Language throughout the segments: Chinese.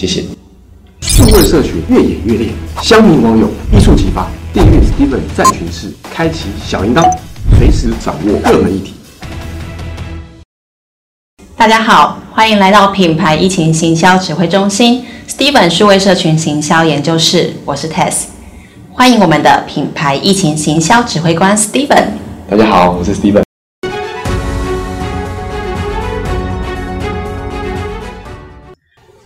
谢谢。数位社群越演越烈，乡民网友一触即发。订阅 Steven 战群室，开启小铃铛，随时掌握热门议题。大家好，欢迎来到品牌疫情行销指挥中心 Steven 数位社群行销研究室，我是 Tess。欢迎我们的品牌疫情行销指挥官 Steven。大家好，我是 Steven。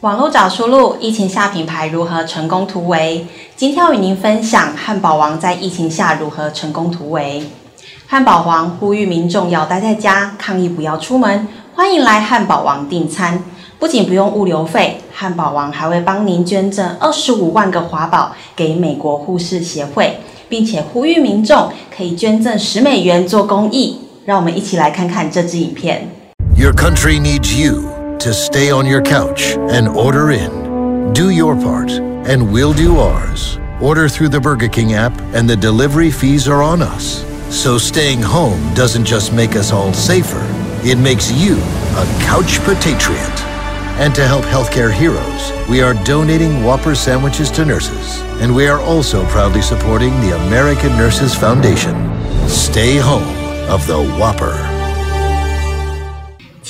网络找出路，疫情下品牌如何成功突围？今天要与您分享汉堡王在疫情下如何成功突围。汉堡王呼吁民众要待在家，抗议不要出门，欢迎来汉堡王订餐，不仅不用物流费，汉堡王还会帮您捐赠二十五万个华宝给美国护士协会，并且呼吁民众可以捐赠十美元做公益。让我们一起来看看这支影片。Your country needs you. To stay on your couch and order in. Do your part, and we'll do ours. Order through the Burger King app, and the delivery fees are on us. So staying home doesn't just make us all safer, it makes you a couch patriot. And to help healthcare heroes, we are donating Whopper sandwiches to nurses. And we are also proudly supporting the American Nurses Foundation. Stay home of the Whopper.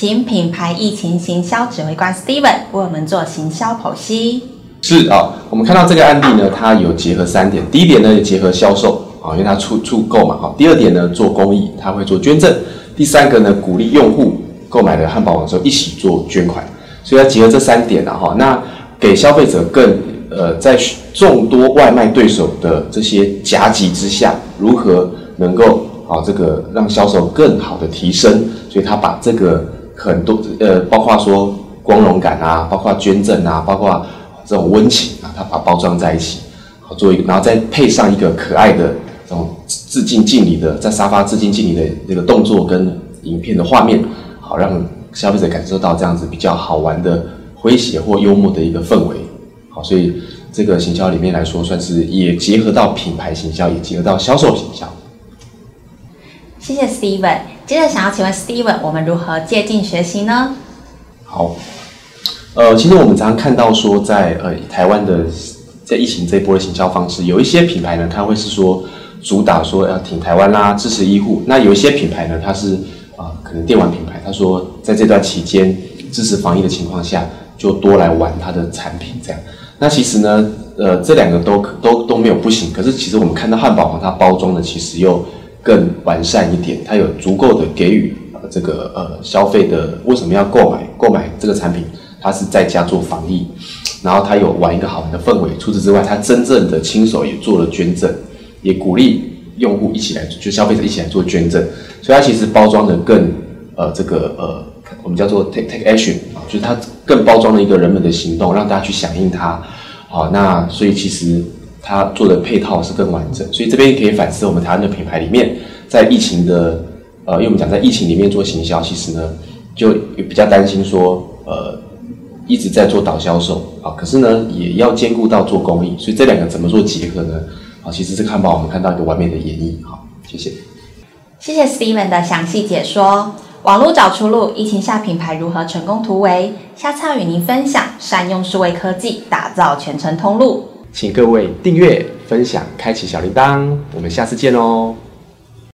请品牌疫情行销指挥官 Steven 为我们做行销剖析。是啊，我们看到这个案例呢，它有结合三点。第一点呢，结合销售啊，因为它出出购嘛哈。第二点呢，做公益，它会做捐赠。第三个呢，鼓励用户购买了汉堡王之后一起做捐款。所以要结合这三点啊哈，那给消费者更呃，在众多外卖对手的这些夹击之下，如何能够啊这个让销售更好的提升？所以他把这个。很多呃，包括说光荣感啊，包括捐赠啊，包括这种温情啊，它把包装在一起，好做一个，然后再配上一个可爱的这种致敬敬礼的，在沙发致敬敬礼的那个动作跟影片的画面，好让消费者感受到这样子比较好玩的诙谐或幽默的一个氛围，好，所以这个行销里面来说，算是也结合到品牌行销，也结合到销售行销。谢谢 Steven。接着想要请问 Steven，我们如何借镜学习呢？好，呃，其实我们常常看到说，在呃台湾的在疫情这一波的行销方式，有一些品牌呢，它会是说主打说要挺台湾啦，支持医护。那有一些品牌呢，它是啊可能电玩品牌，他说在这段期间支持防疫的情况下，就多来玩它的产品这样。那其实呢，呃，这两个都都都没有不行。可是其实我们看到汉堡王它包装的其实又。更完善一点，它有足够的给予呃这个呃消费的为什么要购买购买这个产品？它是在家做防疫，然后它有玩一个好玩的氛围。除此之外，它真正的亲手也做了捐赠，也鼓励用户一起来，就消费者一起来做捐赠。所以它其实包装的更呃这个呃我们叫做 take take action 啊，就是它更包装了一个人们的行动，让大家去响应它。好，那所以其实。它做的配套是更完整。所以这边可以反思我们台湾的品牌里面，在疫情的呃，因为我们讲在疫情里面做行销，其实呢就比较担心说呃一直在做导销售啊，可是呢也要兼顾到做公益，所以这两个怎么做结合呢？啊，其实是看把我们看到一个完美的演绎。好，谢谢。谢谢 Steven 的详细解说。网络找出路，疫情下品牌如何成功突围？下次要与您分享善用数位科技，打造全程通路。请各位订阅分享开启小铃铛。我们下次见喽